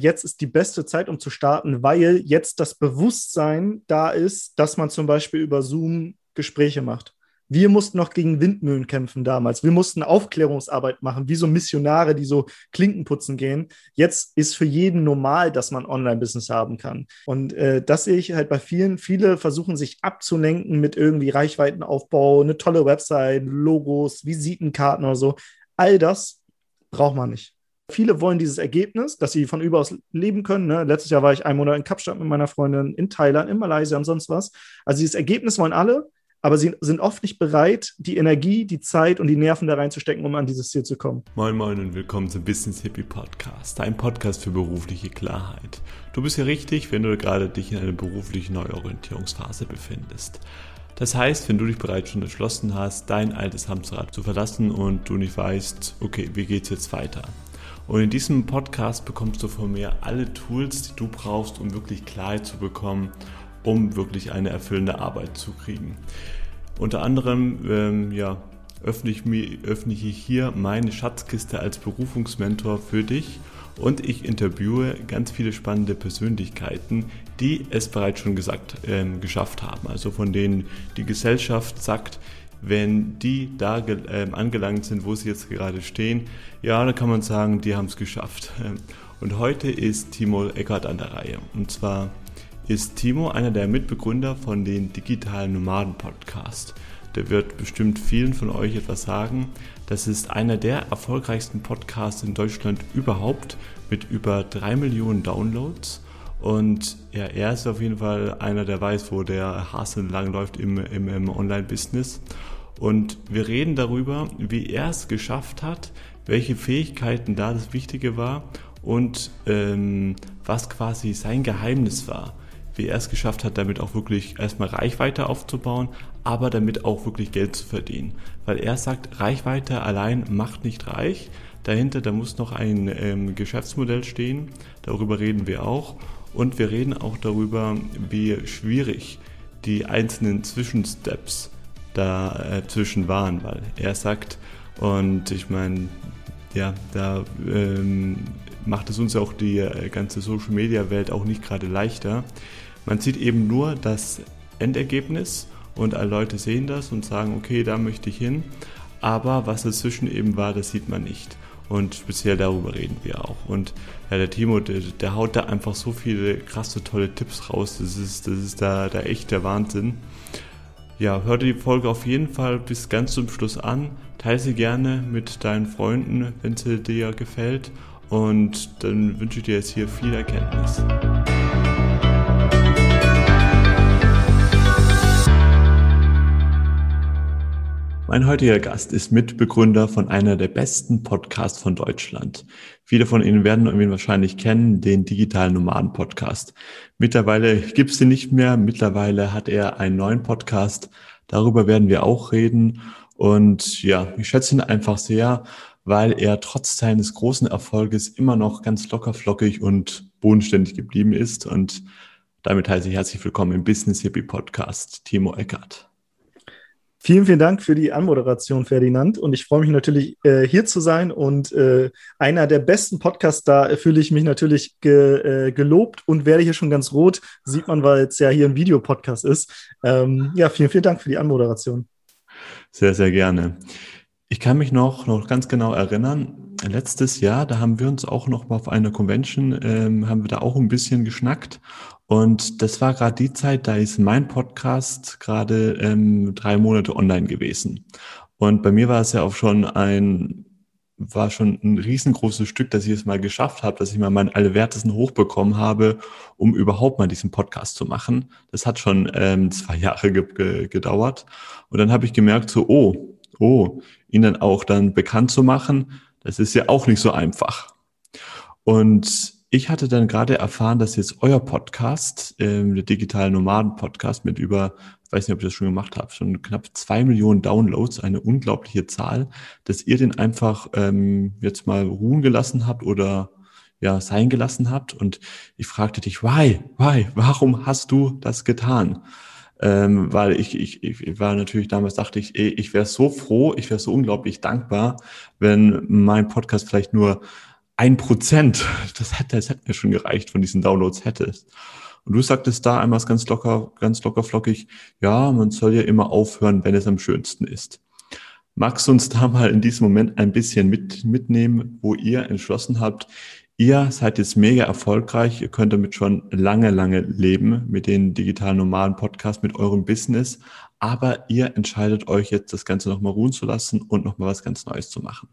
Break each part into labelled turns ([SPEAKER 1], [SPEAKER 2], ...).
[SPEAKER 1] jetzt ist die beste Zeit, um zu starten, weil jetzt das Bewusstsein da ist, dass man zum Beispiel über Zoom Gespräche macht. Wir mussten noch gegen Windmühlen kämpfen damals. Wir mussten Aufklärungsarbeit machen, wie so Missionare, die so Klinken putzen gehen. Jetzt ist für jeden normal, dass man Online-Business haben kann. Und äh, das sehe ich halt bei vielen. Viele versuchen sich abzulenken mit irgendwie Reichweitenaufbau, eine tolle Website, Logos, Visitenkarten oder so. All das braucht man nicht. Viele wollen dieses Ergebnis, dass sie von überaus leben können. Ne? Letztes Jahr war ich einen Monat in Kapstadt mit meiner Freundin, in Thailand, in Malaysia und sonst was. Also dieses Ergebnis wollen alle, aber sie sind oft nicht bereit, die Energie, die Zeit und die Nerven da reinzustecken, um an dieses Ziel zu kommen.
[SPEAKER 2] Moin Moin und willkommen zum Business Hippie Podcast, ein Podcast für berufliche Klarheit. Du bist hier richtig, wenn du gerade dich in einer beruflichen Neuorientierungsphase befindest. Das heißt, wenn du dich bereits schon entschlossen hast, dein altes Hamsterrad zu verlassen und du nicht weißt, okay, wie geht's jetzt weiter? Und in diesem Podcast bekommst du von mir alle Tools, die du brauchst, um wirklich Klarheit zu bekommen, um wirklich eine erfüllende Arbeit zu kriegen. Unter anderem ähm, ja, öffne, ich mir, öffne ich hier meine Schatzkiste als Berufungsmentor für dich und ich interviewe ganz viele spannende Persönlichkeiten, die es bereits schon gesagt, ähm, geschafft haben. Also von denen die Gesellschaft sagt, wenn die da äh, angelangt sind, wo sie jetzt gerade stehen, ja, dann kann man sagen, die haben es geschafft. Und heute ist Timo Eckert an der Reihe. Und zwar ist Timo einer der Mitbegründer von den Digitalen Nomaden Podcast. Der wird bestimmt vielen von euch etwas sagen. Das ist einer der erfolgreichsten Podcasts in Deutschland überhaupt mit über drei Millionen Downloads. Und ja, er ist auf jeden Fall einer, der weiß, wo der Hase lang läuft im, im, im Online-Business. Und wir reden darüber, wie er es geschafft hat, welche Fähigkeiten da das Wichtige war und ähm, was quasi sein Geheimnis war. Wie er es geschafft hat, damit auch wirklich erstmal Reichweite aufzubauen, aber damit auch wirklich Geld zu verdienen. Weil er sagt, Reichweite allein macht nicht reich. Dahinter, da muss noch ein ähm, Geschäftsmodell stehen. Darüber reden wir auch. Und wir reden auch darüber, wie schwierig die einzelnen Zwischensteps dazwischen äh, waren, weil er sagt, und ich meine, ja, da ähm, macht es uns auch die äh, ganze Social Media Welt auch nicht gerade leichter. Man sieht eben nur das Endergebnis und alle Leute sehen das und sagen, okay, da möchte ich hin. Aber was dazwischen eben war, das sieht man nicht. Und speziell darüber reden wir auch. Und ja, der Timo, der, der haut da einfach so viele krasse, tolle Tipps raus. Das ist, das ist da, da echt der Wahnsinn. Ja, hör dir die Folge auf jeden Fall bis ganz zum Schluss an. Teile sie gerne mit deinen Freunden, wenn sie dir gefällt. Und dann wünsche ich dir jetzt hier viel Erkenntnis. Mein heutiger Gast ist Mitbegründer von einer der besten Podcasts von Deutschland. Viele von Ihnen werden ihn wahrscheinlich kennen, den Digitalen Nomaden Podcast. Mittlerweile gibt es ihn nicht mehr. Mittlerweile hat er einen neuen Podcast. Darüber werden wir auch reden. Und ja, ich schätze ihn einfach sehr, weil er trotz seines großen Erfolges immer noch ganz locker flockig und bodenständig geblieben ist. Und damit heiße ich herzlich willkommen im Business Hippie Podcast, Timo Eckert.
[SPEAKER 1] Vielen, vielen Dank für die Anmoderation, Ferdinand. Und ich freue mich natürlich, äh, hier zu sein. Und äh, einer der besten Podcasts, da fühle ich mich natürlich ge, äh, gelobt und werde hier schon ganz rot. Sieht man, weil es ja hier ein Videopodcast ist. Ähm, ja, vielen, vielen Dank für die Anmoderation.
[SPEAKER 2] Sehr, sehr gerne. Ich kann mich noch, noch ganz genau erinnern, letztes Jahr, da haben wir uns auch noch mal auf einer Convention, ähm, haben wir da auch ein bisschen geschnackt und das war gerade die Zeit, da ist mein Podcast gerade ähm, drei Monate online gewesen. Und bei mir war es ja auch schon ein, war schon ein riesengroßes Stück, dass ich es mal geschafft habe, dass ich mal meinen Allerwertesten hochbekommen habe, um überhaupt mal diesen Podcast zu machen. Das hat schon ähm, zwei Jahre ge ge gedauert. Und dann habe ich gemerkt, so, oh, oh, ihn dann auch dann bekannt zu machen, das ist ja auch nicht so einfach. Und ich hatte dann gerade erfahren, dass jetzt euer Podcast, ähm, der Digital Nomaden Podcast mit über, ich weiß nicht, ob ich das schon gemacht habe, schon knapp zwei Millionen Downloads, eine unglaubliche Zahl, dass ihr den einfach ähm, jetzt mal ruhen gelassen habt oder ja sein gelassen habt. Und ich fragte dich, why, why, warum hast du das getan? Ähm, weil ich, ich, ich war natürlich damals, dachte ich, ich wäre so froh, ich wäre so unglaublich dankbar, wenn mein Podcast vielleicht nur ein Prozent, das hätte, das hätte mir schon gereicht von diesen Downloads hättest. Und du sagtest da einmal ganz locker, ganz locker flockig, ja, man soll ja immer aufhören, wenn es am schönsten ist. Magst du uns da mal in diesem Moment ein bisschen mit, mitnehmen, wo ihr entschlossen habt, ihr seid jetzt mega erfolgreich, ihr könnt damit schon lange, lange leben mit den digitalen normalen Podcasts, mit eurem Business, aber ihr entscheidet euch jetzt, das Ganze nochmal ruhen zu lassen und nochmal was ganz Neues zu machen.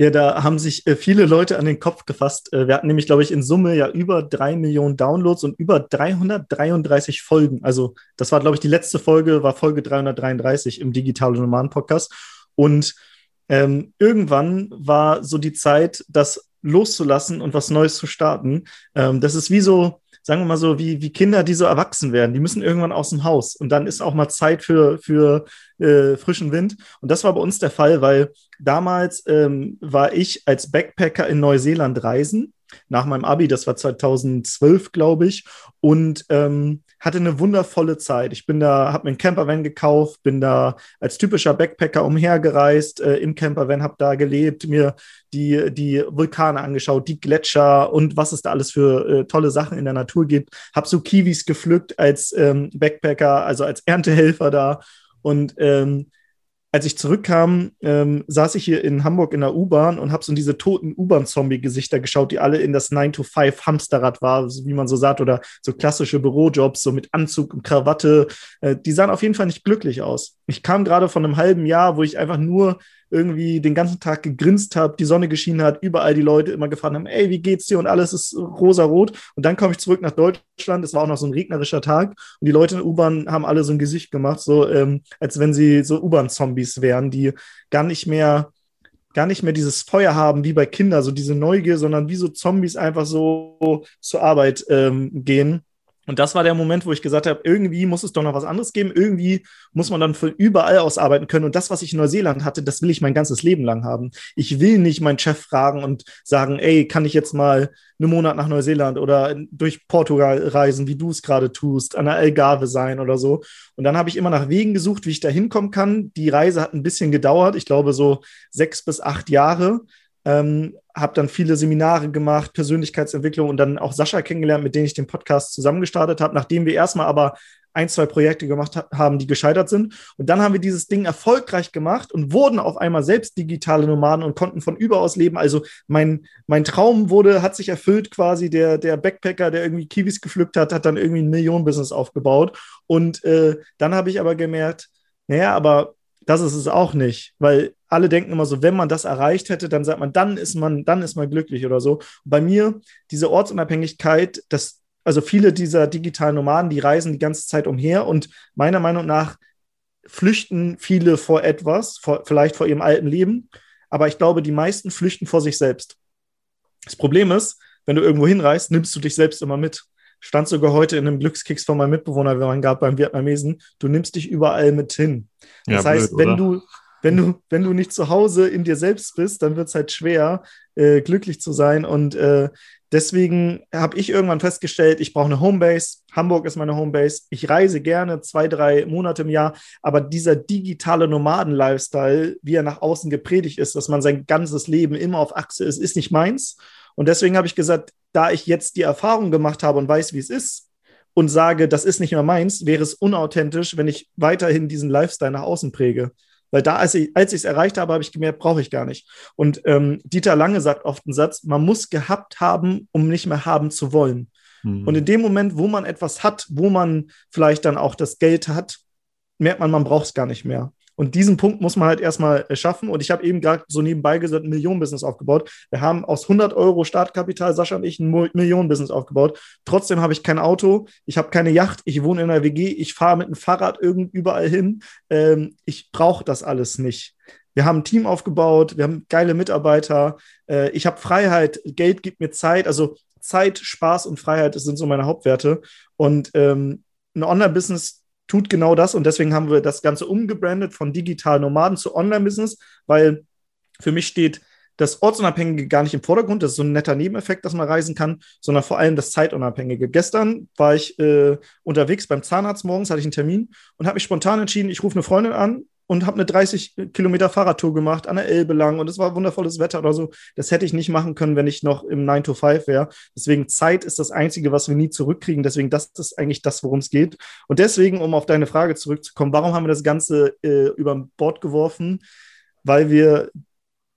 [SPEAKER 1] Ja, da haben sich äh, viele Leute an den Kopf gefasst. Äh, wir hatten nämlich, glaube ich, in Summe ja über drei Millionen Downloads und über 333 Folgen. Also das war, glaube ich, die letzte Folge, war Folge 333 im Digitale Nomaden Podcast. Und ähm, irgendwann war so die Zeit, das loszulassen und was Neues zu starten. Ähm, das ist wie so, sagen wir mal so, wie, wie Kinder, die so erwachsen werden. Die müssen irgendwann aus dem Haus. Und dann ist auch mal Zeit für, für äh, frischen Wind. Und das war bei uns der Fall, weil damals ähm, war ich als Backpacker in Neuseeland reisen. Nach meinem Abi, das war 2012, glaube ich. Und ähm, hatte eine wundervolle Zeit. Ich bin da, habe mir einen Campervan gekauft, bin da als typischer Backpacker umhergereist äh, im Campervan, habe da gelebt, mir die, die Vulkane angeschaut, die Gletscher und was es da alles für äh, tolle Sachen in der Natur gibt. Habe so Kiwis gepflückt als ähm, Backpacker, also als Erntehelfer da und ähm, als ich zurückkam, ähm, saß ich hier in Hamburg in der U-Bahn und habe so diese toten U-Bahn-Zombie-Gesichter geschaut, die alle in das 9-to-5-Hamsterrad war, wie man so sagt, oder so klassische Bürojobs, so mit Anzug und Krawatte. Äh, die sahen auf jeden Fall nicht glücklich aus. Ich kam gerade von einem halben Jahr, wo ich einfach nur irgendwie den ganzen Tag gegrinst habe, die Sonne geschienen hat, überall die Leute immer gefragt haben, ey, wie geht's dir? Und alles ist rosa-rot. Und dann komme ich zurück nach Deutschland. Es war auch noch so ein regnerischer Tag. Und die Leute in der U-Bahn haben alle so ein Gesicht gemacht, so ähm, als wenn sie so U-Bahn-Zombies wären, die gar nicht mehr gar nicht mehr dieses Feuer haben wie bei Kindern, so diese Neugier, sondern wie so Zombies einfach so zur Arbeit ähm, gehen. Und das war der Moment, wo ich gesagt habe, irgendwie muss es doch noch was anderes geben. Irgendwie muss man dann von überall aus arbeiten können. Und das, was ich in Neuseeland hatte, das will ich mein ganzes Leben lang haben. Ich will nicht meinen Chef fragen und sagen, ey, kann ich jetzt mal einen Monat nach Neuseeland oder durch Portugal reisen, wie du es gerade tust, an der Algarve sein oder so. Und dann habe ich immer nach Wegen gesucht, wie ich da hinkommen kann. Die Reise hat ein bisschen gedauert. Ich glaube, so sechs bis acht Jahre. Ähm, habe dann viele Seminare gemacht, Persönlichkeitsentwicklung und dann auch Sascha kennengelernt, mit denen ich den Podcast zusammengestartet habe, nachdem wir erstmal aber ein, zwei Projekte gemacht ha haben, die gescheitert sind. Und dann haben wir dieses Ding erfolgreich gemacht und wurden auf einmal selbst digitale Nomaden und konnten von überaus leben. Also mein, mein Traum wurde, hat sich erfüllt quasi. Der, der Backpacker, der irgendwie Kiwis gepflückt hat, hat dann irgendwie ein Millionenbusiness aufgebaut. Und äh, dann habe ich aber gemerkt, naja, aber das ist es auch nicht, weil alle denken immer so, wenn man das erreicht hätte, dann sagt man, dann ist man, dann ist man glücklich oder so. Und bei mir diese Ortsunabhängigkeit, das, also viele dieser digitalen Nomaden, die reisen die ganze Zeit umher und meiner Meinung nach flüchten viele vor etwas, vor, vielleicht vor ihrem alten Leben, aber ich glaube, die meisten flüchten vor sich selbst. Das Problem ist, wenn du irgendwo hinreist, nimmst du dich selbst immer mit. Stand sogar heute in einem Glückskicks von meinem Mitbewohner, wir waren gerade beim Vietnamesen, du nimmst dich überall mit hin. Das ja, heißt, blöd, wenn du wenn du, wenn du nicht zu Hause in dir selbst bist, dann wird es halt schwer, äh, glücklich zu sein. Und äh, deswegen habe ich irgendwann festgestellt, ich brauche eine Homebase. Hamburg ist meine Homebase. Ich reise gerne zwei, drei Monate im Jahr. Aber dieser digitale Nomaden-Lifestyle, wie er nach außen gepredigt ist, dass man sein ganzes Leben immer auf Achse ist, ist nicht meins. Und deswegen habe ich gesagt, da ich jetzt die Erfahrung gemacht habe und weiß, wie es ist, und sage, das ist nicht mehr meins, wäre es unauthentisch, wenn ich weiterhin diesen Lifestyle nach außen präge. Weil da, als ich es erreicht habe, habe ich gemerkt, brauche ich gar nicht. Und ähm, Dieter Lange sagt oft einen Satz, man muss gehabt haben, um nicht mehr haben zu wollen. Mhm. Und in dem Moment, wo man etwas hat, wo man vielleicht dann auch das Geld hat, merkt man, man braucht es gar nicht mehr. Und diesen Punkt muss man halt erstmal äh, schaffen. Und ich habe eben gerade so nebenbei gesagt, ein Millionenbusiness aufgebaut. Wir haben aus 100 Euro Startkapital, Sascha und ich, ein Millionenbusiness aufgebaut. Trotzdem habe ich kein Auto, ich habe keine Yacht, ich wohne in einer WG, ich fahre mit dem Fahrrad irgend überall hin. Ähm, ich brauche das alles nicht. Wir haben ein Team aufgebaut, wir haben geile Mitarbeiter, äh, ich habe Freiheit, Geld gibt mir Zeit. Also Zeit, Spaß und Freiheit das sind so meine Hauptwerte. Und ähm, ein Online-Business tut genau das und deswegen haben wir das Ganze umgebrandet von digital Nomaden zu Online-Business, weil für mich steht das Ortsunabhängige gar nicht im Vordergrund. Das ist so ein netter Nebeneffekt, dass man reisen kann, sondern vor allem das Zeitunabhängige. Gestern war ich äh, unterwegs beim Zahnarzt morgens, hatte ich einen Termin und habe mich spontan entschieden, ich rufe eine Freundin an und habe eine 30 Kilometer Fahrradtour gemacht an der Elbe lang und es war wundervolles Wetter oder so. Das hätte ich nicht machen können, wenn ich noch im 9 to 5 wäre. Deswegen Zeit ist das Einzige, was wir nie zurückkriegen. Deswegen, das ist eigentlich das, worum es geht. Und deswegen, um auf deine Frage zurückzukommen, warum haben wir das Ganze äh, über Bord geworfen? Weil wir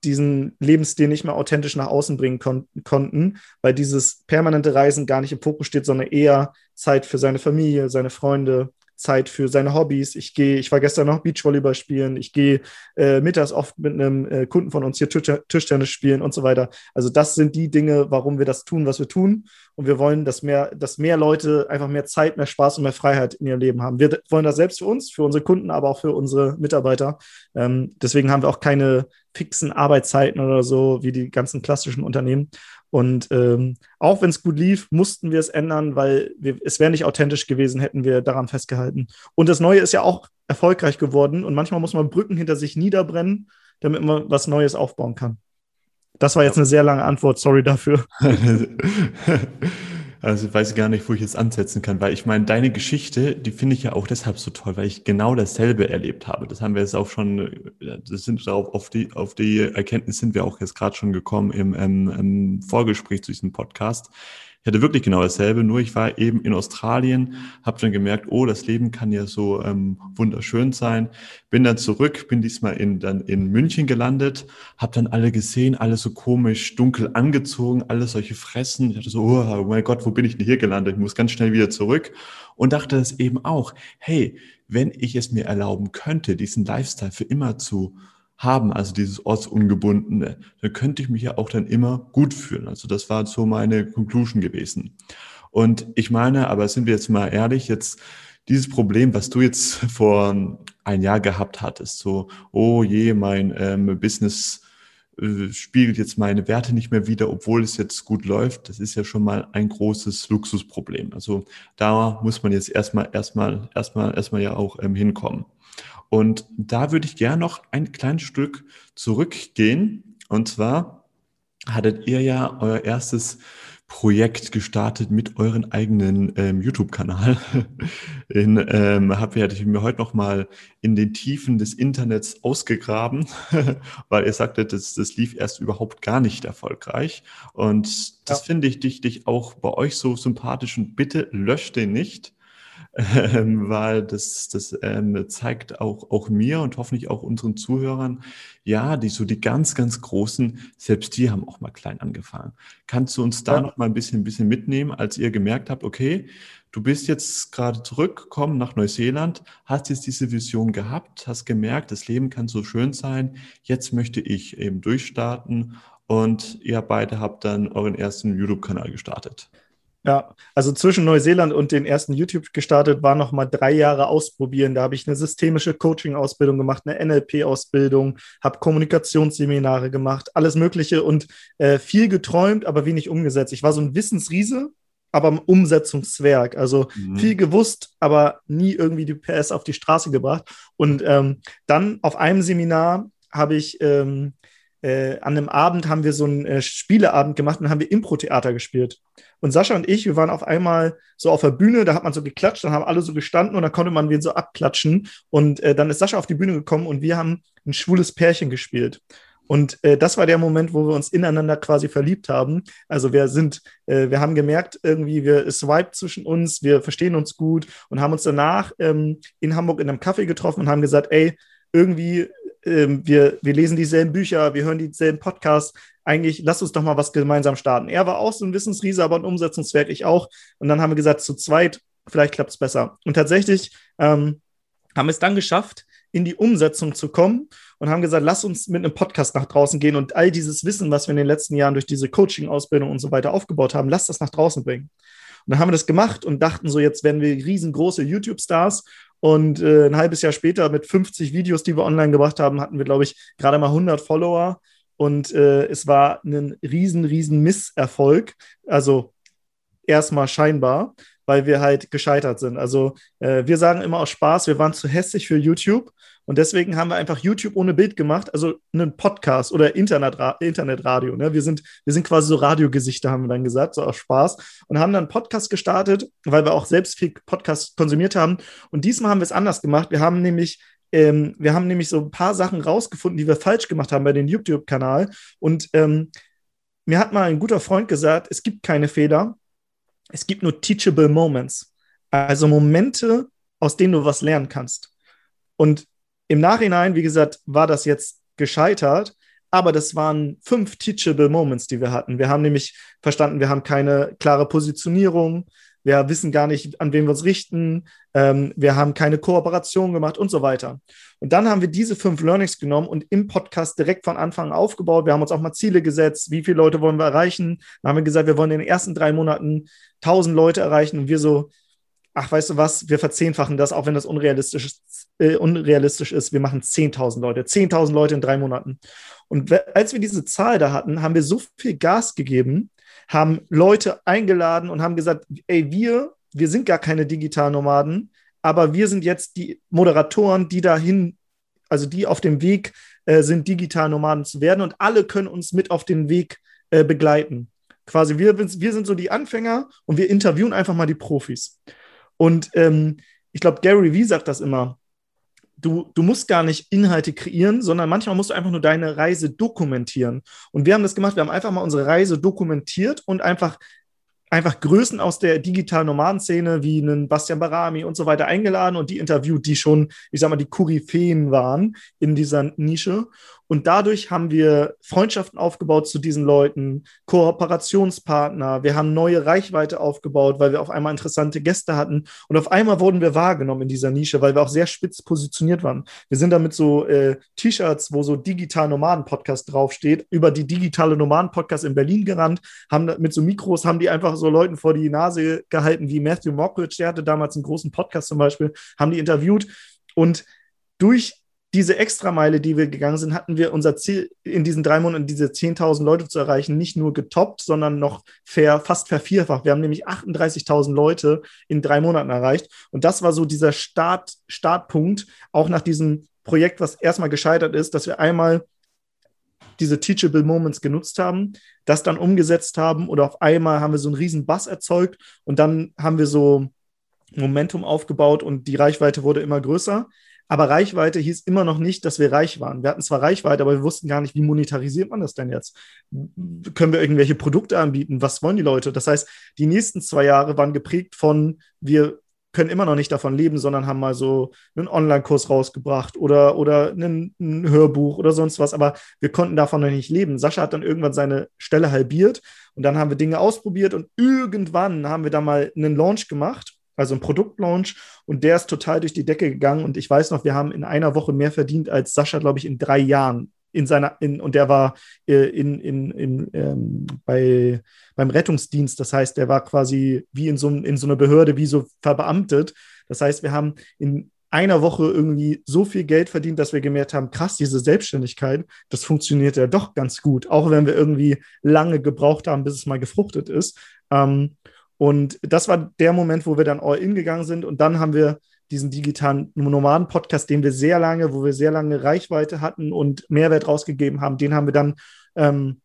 [SPEAKER 1] diesen Lebensstil nicht mehr authentisch nach außen bringen kon konnten, weil dieses permanente Reisen gar nicht im Fokus steht, sondern eher Zeit für seine Familie, seine Freunde, Zeit für seine Hobbys. Ich gehe, ich war gestern noch Beachvolleyball spielen, ich gehe äh, mittags oft mit einem äh, Kunden von uns hier Tisch Tischtennis spielen und so weiter. Also das sind die Dinge, warum wir das tun, was wir tun. Und wir wollen, dass mehr, dass mehr Leute einfach mehr Zeit, mehr Spaß und mehr Freiheit in ihrem Leben haben. Wir wollen das selbst für uns, für unsere Kunden, aber auch für unsere Mitarbeiter. Ähm, deswegen haben wir auch keine fixen Arbeitszeiten oder so wie die ganzen klassischen Unternehmen. Und ähm, auch wenn es gut lief, mussten wir es ändern, weil wir, es wäre nicht authentisch gewesen, hätten wir daran festgehalten. Und das Neue ist ja auch erfolgreich geworden. Und manchmal muss man Brücken hinter sich niederbrennen, damit man was Neues aufbauen kann. Das war jetzt eine sehr lange Antwort, sorry dafür.
[SPEAKER 2] Also weiß ich gar nicht, wo ich jetzt ansetzen kann, weil ich meine, deine Geschichte, die finde ich ja auch deshalb so toll, weil ich genau dasselbe erlebt habe. Das haben wir jetzt auch schon, das sind auch auf die, auf die Erkenntnis sind wir auch jetzt gerade schon gekommen im, im, im Vorgespräch zu diesem Podcast. Ich hatte wirklich genau dasselbe, nur ich war eben in Australien, habe dann gemerkt, oh, das Leben kann ja so ähm, wunderschön sein. Bin dann zurück, bin diesmal in, dann in München gelandet, habe dann alle gesehen, alle so komisch dunkel angezogen, alle solche Fressen. Ich dachte so, oh, oh mein Gott, wo bin ich denn hier gelandet? Ich muss ganz schnell wieder zurück. Und dachte das eben auch, hey, wenn ich es mir erlauben könnte, diesen Lifestyle für immer zu haben, also dieses Ortsungebundene, dann könnte ich mich ja auch dann immer gut fühlen. Also das war so meine Conclusion gewesen. Und ich meine, aber sind wir jetzt mal ehrlich, jetzt dieses Problem, was du jetzt vor ein Jahr gehabt hattest, so, oh je, mein ähm, Business äh, spiegelt jetzt meine Werte nicht mehr wieder, obwohl es jetzt gut läuft, das ist ja schon mal ein großes Luxusproblem. Also da muss man jetzt erstmal, erstmal, erstmal, erstmal ja auch ähm, hinkommen. Und da würde ich gerne noch ein kleines Stück zurückgehen. Und zwar hattet ihr ja euer erstes Projekt gestartet mit euren eigenen ähm, YouTube-Kanal. In, ähm, hab, hatte ich mir heute noch mal in den Tiefen des Internets ausgegraben, weil ihr sagtet, das, das lief erst überhaupt gar nicht erfolgreich. Und das ja. finde ich dich, dich auch bei euch so sympathisch und bitte löscht den nicht ähm, weil das, das ähm, zeigt auch, auch mir und hoffentlich auch unseren Zuhörern, ja, die so die ganz, ganz Großen, selbst die haben auch mal klein angefangen. Kannst du uns da ja. noch mal ein bisschen, ein bisschen mitnehmen, als ihr gemerkt habt, okay, du bist jetzt gerade zurückgekommen nach Neuseeland, hast jetzt diese Vision gehabt, hast gemerkt, das Leben kann so schön sein, jetzt möchte ich eben durchstarten und ihr beide habt dann euren ersten YouTube-Kanal gestartet.
[SPEAKER 1] Ja, also zwischen Neuseeland und den ersten YouTube gestartet war noch mal drei Jahre ausprobieren. Da habe ich eine systemische Coaching-Ausbildung gemacht, eine NLP-Ausbildung, habe Kommunikationsseminare gemacht, alles Mögliche und äh, viel geträumt, aber wenig umgesetzt. Ich war so ein Wissensriese, aber ein Umsetzungswerk. Also mhm. viel gewusst, aber nie irgendwie die PS auf die Straße gebracht. Und ähm, dann auf einem Seminar habe ich ähm, äh, an einem Abend haben wir so einen äh, Spieleabend gemacht und haben wir Impro-Theater gespielt. Und Sascha und ich, wir waren auf einmal so auf der Bühne, da hat man so geklatscht, dann haben alle so gestanden und dann konnte man wen so abklatschen. Und äh, dann ist Sascha auf die Bühne gekommen und wir haben ein schwules Pärchen gespielt. Und äh, das war der Moment, wo wir uns ineinander quasi verliebt haben. Also wir sind, äh, wir haben gemerkt, irgendwie, wir swipe zwischen uns, wir verstehen uns gut und haben uns danach ähm, in Hamburg in einem Café getroffen und haben gesagt, ey, irgendwie, ähm, wir, wir lesen dieselben Bücher, wir hören dieselben Podcasts, eigentlich, lass uns doch mal was gemeinsam starten. Er war auch so ein Wissensriese, aber ein Umsetzungswerk, ich auch. Und dann haben wir gesagt, zu zweit, vielleicht klappt es besser. Und tatsächlich ähm, haben wir es dann geschafft, in die Umsetzung zu kommen und haben gesagt, lass uns mit einem Podcast nach draußen gehen und all dieses Wissen, was wir in den letzten Jahren durch diese Coaching-Ausbildung und so weiter aufgebaut haben, lass das nach draußen bringen. Und dann haben wir das gemacht und dachten so, jetzt werden wir riesengroße YouTube-Stars. Und äh, ein halbes Jahr später mit 50 Videos, die wir online gebracht haben, hatten wir, glaube ich, gerade mal 100 Follower. Und äh, es war ein riesen, riesen Misserfolg. Also erstmal scheinbar, weil wir halt gescheitert sind. Also äh, wir sagen immer aus Spaß, wir waren zu hässlich für YouTube. Und deswegen haben wir einfach YouTube ohne Bild gemacht, also einen Podcast oder Internetra Internetradio. Ne? Wir, sind, wir sind quasi so Radiogesichter, haben wir dann gesagt, so aus Spaß. Und haben dann Podcast gestartet, weil wir auch selbst viel Podcast konsumiert haben. Und diesmal haben wir es anders gemacht. Wir haben nämlich ähm, wir haben nämlich so ein paar Sachen rausgefunden, die wir falsch gemacht haben bei dem YouTube-Kanal. Und ähm, mir hat mal ein guter Freund gesagt, es gibt keine Fehler, es gibt nur teachable moments. Also Momente, aus denen du was lernen kannst. Und im Nachhinein, wie gesagt, war das jetzt gescheitert, aber das waren fünf teachable Moments, die wir hatten. Wir haben nämlich verstanden, wir haben keine klare Positionierung, wir wissen gar nicht, an wen wir uns richten, ähm, wir haben keine Kooperation gemacht und so weiter. Und dann haben wir diese fünf Learnings genommen und im Podcast direkt von Anfang an aufgebaut. Wir haben uns auch mal Ziele gesetzt, wie viele Leute wollen wir erreichen. Dann haben wir gesagt, wir wollen in den ersten drei Monaten 1000 Leute erreichen und wir so, ach, weißt du was, wir verzehnfachen das, auch wenn das unrealistisch ist, äh, unrealistisch ist. Wir machen 10.000 Leute, 10.000 Leute in drei Monaten. Und als wir diese Zahl da hatten, haben wir so viel Gas gegeben, haben Leute eingeladen und haben gesagt, ey, wir, wir sind gar keine Digitalnomaden, aber wir sind jetzt die Moderatoren, die dahin, also die auf dem Weg äh, sind, Digitalnomaden zu werden und alle können uns mit auf den Weg äh, begleiten. Quasi, wir, wir sind so die Anfänger und wir interviewen einfach mal die Profis. Und ähm, ich glaube, Gary Vee sagt das immer du, du musst gar nicht Inhalte kreieren, sondern manchmal musst du einfach nur deine Reise dokumentieren. Und wir haben das gemacht, wir haben einfach mal unsere Reise dokumentiert und einfach einfach Größen aus der digitalen Nomadenszene wie einen Bastian Barami und so weiter eingeladen und die interviewt, die schon, ich sag mal, die Koryphäen waren in dieser Nische. Und dadurch haben wir Freundschaften aufgebaut zu diesen Leuten, Kooperationspartner. Wir haben neue Reichweite aufgebaut, weil wir auf einmal interessante Gäste hatten. Und auf einmal wurden wir wahrgenommen in dieser Nische, weil wir auch sehr spitz positioniert waren. Wir sind damit so äh, T-Shirts, wo so Digital Nomaden Podcast draufsteht, über die digitale Nomaden Podcast in Berlin gerannt, haben mit so Mikros, haben die einfach so Leuten vor die Nase gehalten, wie Matthew Mockridge, der hatte damals einen großen Podcast zum Beispiel, haben die interviewt. Und durch diese Extrameile, die wir gegangen sind, hatten wir unser Ziel in diesen drei Monaten, diese 10.000 Leute zu erreichen, nicht nur getoppt, sondern noch ver, fast vervierfacht. Wir haben nämlich 38.000 Leute in drei Monaten erreicht. Und das war so dieser Start, Startpunkt, auch nach diesem Projekt, was erstmal gescheitert ist, dass wir einmal diese Teachable Moments genutzt haben, das dann umgesetzt haben oder auf einmal haben wir so einen riesen Bass erzeugt und dann haben wir so Momentum aufgebaut und die Reichweite wurde immer größer. Aber Reichweite hieß immer noch nicht, dass wir reich waren. Wir hatten zwar Reichweite, aber wir wussten gar nicht, wie monetarisiert man das denn jetzt? Können wir irgendwelche Produkte anbieten? Was wollen die Leute? Das heißt, die nächsten zwei Jahre waren geprägt von, wir können immer noch nicht davon leben, sondern haben mal so einen Online-Kurs rausgebracht oder, oder einen, ein Hörbuch oder sonst was. Aber wir konnten davon noch nicht leben. Sascha hat dann irgendwann seine Stelle halbiert und dann haben wir Dinge ausprobiert und irgendwann haben wir da mal einen Launch gemacht also ein Produktlaunch und der ist total durch die Decke gegangen und ich weiß noch, wir haben in einer Woche mehr verdient als Sascha, glaube ich, in drei Jahren in seiner, in, und der war äh, in, in, in, ähm, bei, beim Rettungsdienst, das heißt, der war quasi wie in so, in so einer Behörde, wie so verbeamtet. Das heißt, wir haben in einer Woche irgendwie so viel Geld verdient, dass wir gemerkt haben, krass, diese Selbstständigkeit, das funktioniert ja doch ganz gut, auch wenn wir irgendwie lange gebraucht haben, bis es mal gefruchtet ist. Ähm, und das war der Moment, wo wir dann all in gegangen sind. Und dann haben wir diesen digitalen Nomaden-Podcast, den wir sehr lange, wo wir sehr lange Reichweite hatten und Mehrwert rausgegeben haben, den haben wir dann ähm,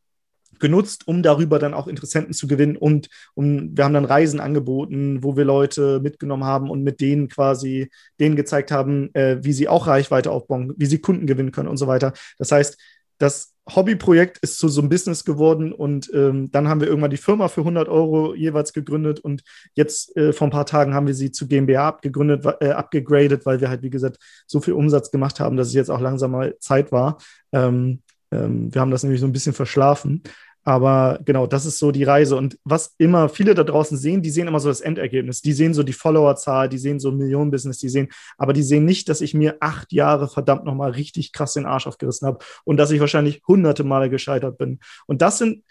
[SPEAKER 1] genutzt, um darüber dann auch Interessenten zu gewinnen. Und um, wir haben dann Reisen angeboten, wo wir Leute mitgenommen haben und mit denen quasi denen gezeigt haben, äh, wie sie auch Reichweite aufbauen, wie sie Kunden gewinnen können und so weiter. Das heißt, das Hobbyprojekt ist zu so einem Business geworden und ähm, dann haben wir irgendwann die Firma für 100 Euro jeweils gegründet und jetzt äh, vor ein paar Tagen haben wir sie zu GmbH abgegründet, äh, abgegradet, weil wir halt, wie gesagt, so viel Umsatz gemacht haben, dass es jetzt auch langsam mal Zeit war. Ähm, ähm, wir haben das nämlich so ein bisschen verschlafen. Aber genau, das ist so die Reise. Und was immer viele da draußen sehen, die sehen immer so das Endergebnis. Die sehen so die Followerzahl, die sehen so Millionenbusiness, die sehen, aber die sehen nicht, dass ich mir acht Jahre verdammt nochmal richtig krass den Arsch aufgerissen habe und dass ich wahrscheinlich hunderte Male gescheitert bin. Und das sind,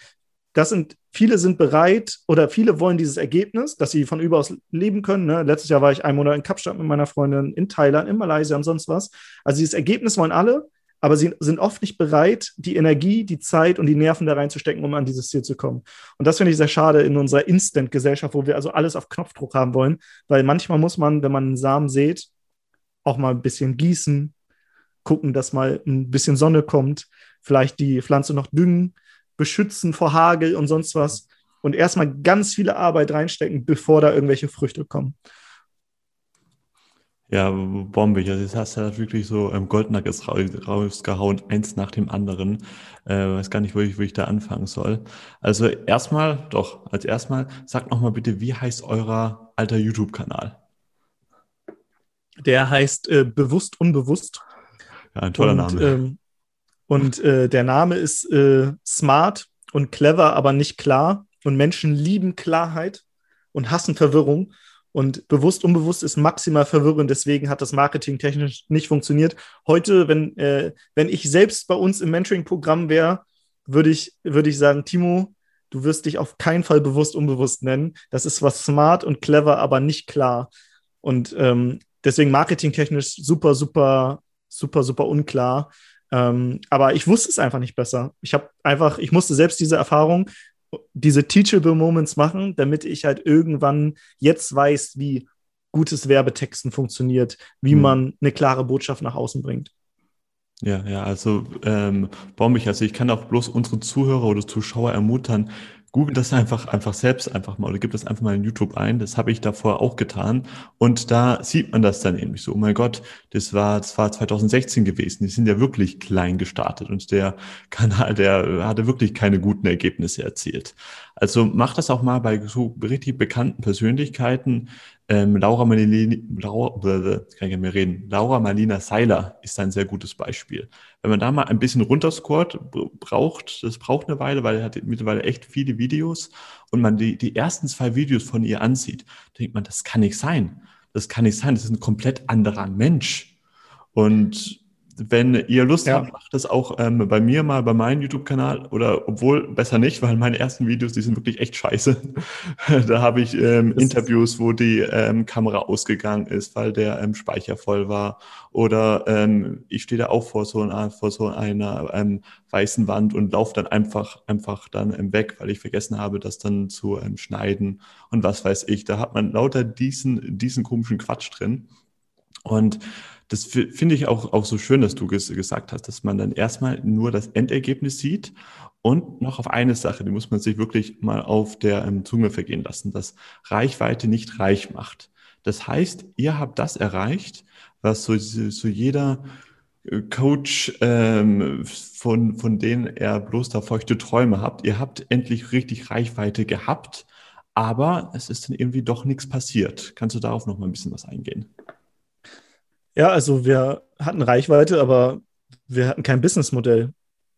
[SPEAKER 1] das sind, viele sind bereit oder viele wollen dieses Ergebnis, dass sie von überaus leben können. Ne? Letztes Jahr war ich einen Monat in Kapstadt mit meiner Freundin, in Thailand, in Malaysia und sonst was. Also dieses Ergebnis wollen alle aber sie sind oft nicht bereit, die Energie, die Zeit und die Nerven da reinzustecken, um an dieses Ziel zu kommen. Und das finde ich sehr schade in unserer Instant-Gesellschaft, wo wir also alles auf Knopfdruck haben wollen, weil manchmal muss man, wenn man einen Samen sät, auch mal ein bisschen gießen, gucken, dass mal ein bisschen Sonne kommt, vielleicht die Pflanze noch düngen, beschützen vor Hagel und sonst was und erstmal ganz viele Arbeit reinstecken, bevor da irgendwelche Früchte kommen.
[SPEAKER 2] Ja, bombig. Also jetzt hast du ja wirklich so ähm, Goldnuggets rausgehauen, eins nach dem anderen. Äh, weiß gar nicht, wo ich, wo ich da anfangen soll. Also erstmal, doch, als erstmal, sag noch mal bitte, wie heißt eurer alter YouTube-Kanal?
[SPEAKER 1] Der heißt äh, Bewusst Unbewusst.
[SPEAKER 2] Ja, ein toller
[SPEAKER 1] und,
[SPEAKER 2] Name.
[SPEAKER 1] Ähm, und äh, der Name ist äh, smart und clever, aber nicht klar. Und Menschen lieben Klarheit und hassen Verwirrung. Und bewusst, unbewusst ist maximal verwirrend. Deswegen hat das Marketing technisch nicht funktioniert. Heute, wenn, äh, wenn ich selbst bei uns im Mentoring-Programm wäre, würde ich, würde ich sagen, Timo, du wirst dich auf keinen Fall bewusst, unbewusst nennen. Das ist was smart und clever, aber nicht klar. Und ähm, deswegen marketingtechnisch super, super, super, super unklar. Ähm, aber ich wusste es einfach nicht besser. Ich habe einfach, ich musste selbst diese Erfahrung diese Teachable Moments machen, damit ich halt irgendwann jetzt weiß, wie gutes Werbetexten funktioniert, wie mhm. man eine klare Botschaft nach außen bringt.
[SPEAKER 2] Ja, ja, also ähm, bombig. Also ich kann auch bloß unsere Zuhörer oder Zuschauer ermuntern, google das einfach, einfach selbst einfach mal oder gib das einfach mal in YouTube ein. Das habe ich davor auch getan. Und da sieht man das dann nämlich so. Oh mein Gott, das war, das war 2016 gewesen. Die sind ja wirklich klein gestartet und der Kanal, der hatte wirklich keine guten Ergebnisse erzielt. Also mach das auch mal bei so richtig bekannten Persönlichkeiten. Ähm, Laura Malina, Laura, kann ich mehr reden. Laura Malina Seiler ist ein sehr gutes Beispiel. Wenn man da mal ein bisschen runterscoret, braucht, das braucht eine Weile, weil er hat mittlerweile echt viele Videos und man die, die ersten zwei Videos von ihr ansieht, denkt man, das kann nicht sein. Das kann nicht sein. Das ist ein komplett anderer Mensch. Und wenn ihr Lust ja. habt, macht das auch ähm, bei mir mal bei meinem YouTube-Kanal oder obwohl besser nicht, weil meine ersten Videos, die sind wirklich echt scheiße. da habe ich ähm, Interviews, wo die ähm, Kamera ausgegangen ist, weil der ähm, Speicher voll war. Oder ähm, ich stehe da auch vor so einer, vor so einer ähm, weißen Wand und laufe dann einfach, einfach dann ähm, weg, weil ich vergessen habe, das dann zu ähm, schneiden und was weiß ich. Da hat man lauter diesen, diesen komischen Quatsch drin. Und das finde ich auch, auch so schön, dass du ges gesagt hast, dass man dann erstmal nur das Endergebnis sieht und noch auf eine Sache, die muss man sich wirklich mal auf der ähm, Zunge vergehen lassen, dass Reichweite nicht reich macht. Das heißt, ihr habt das erreicht, was so, so jeder äh, Coach, ähm, von, von denen er bloß da feuchte Träume habt. Ihr habt endlich richtig Reichweite gehabt, aber es ist dann irgendwie doch nichts passiert. Kannst du darauf noch mal ein bisschen was eingehen?
[SPEAKER 1] Ja, also wir hatten Reichweite, aber wir hatten kein Businessmodell.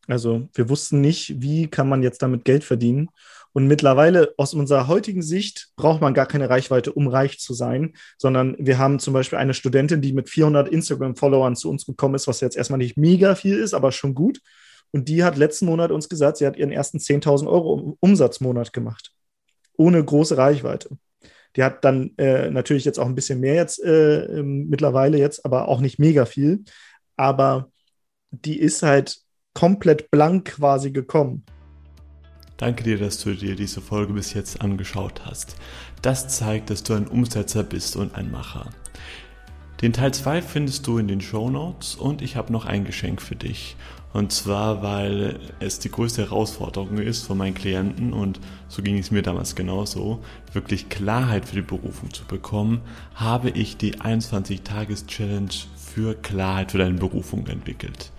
[SPEAKER 1] Also wir wussten nicht, wie kann man jetzt damit Geld verdienen. Und mittlerweile aus unserer heutigen Sicht braucht man gar keine Reichweite, um reich zu sein, sondern wir haben zum Beispiel eine Studentin, die mit 400 Instagram-Followern zu uns gekommen ist, was jetzt erstmal nicht mega viel ist, aber schon gut. Und die hat letzten Monat uns gesagt, sie hat ihren ersten 10.000 Euro Umsatzmonat gemacht, ohne große Reichweite. Die hat dann äh, natürlich jetzt auch ein bisschen mehr jetzt äh, ähm, mittlerweile jetzt, aber auch nicht mega viel. Aber die ist halt komplett blank quasi gekommen.
[SPEAKER 2] Danke dir, dass du dir diese Folge bis jetzt angeschaut hast. Das zeigt, dass du ein Umsetzer bist und ein Macher. Den Teil 2 findest du in den Show Notes und ich habe noch ein Geschenk für dich. Und zwar, weil es die größte Herausforderung ist von meinen Klienten und so ging es mir damals genauso, wirklich Klarheit für die Berufung zu bekommen, habe ich die 21-Tages-Challenge für Klarheit für deine Berufung entwickelt.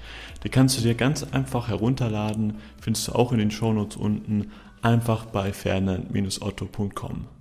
[SPEAKER 2] Die kannst du dir ganz einfach herunterladen, findest du auch in den Shownotes unten, einfach bei fernand-otto.com.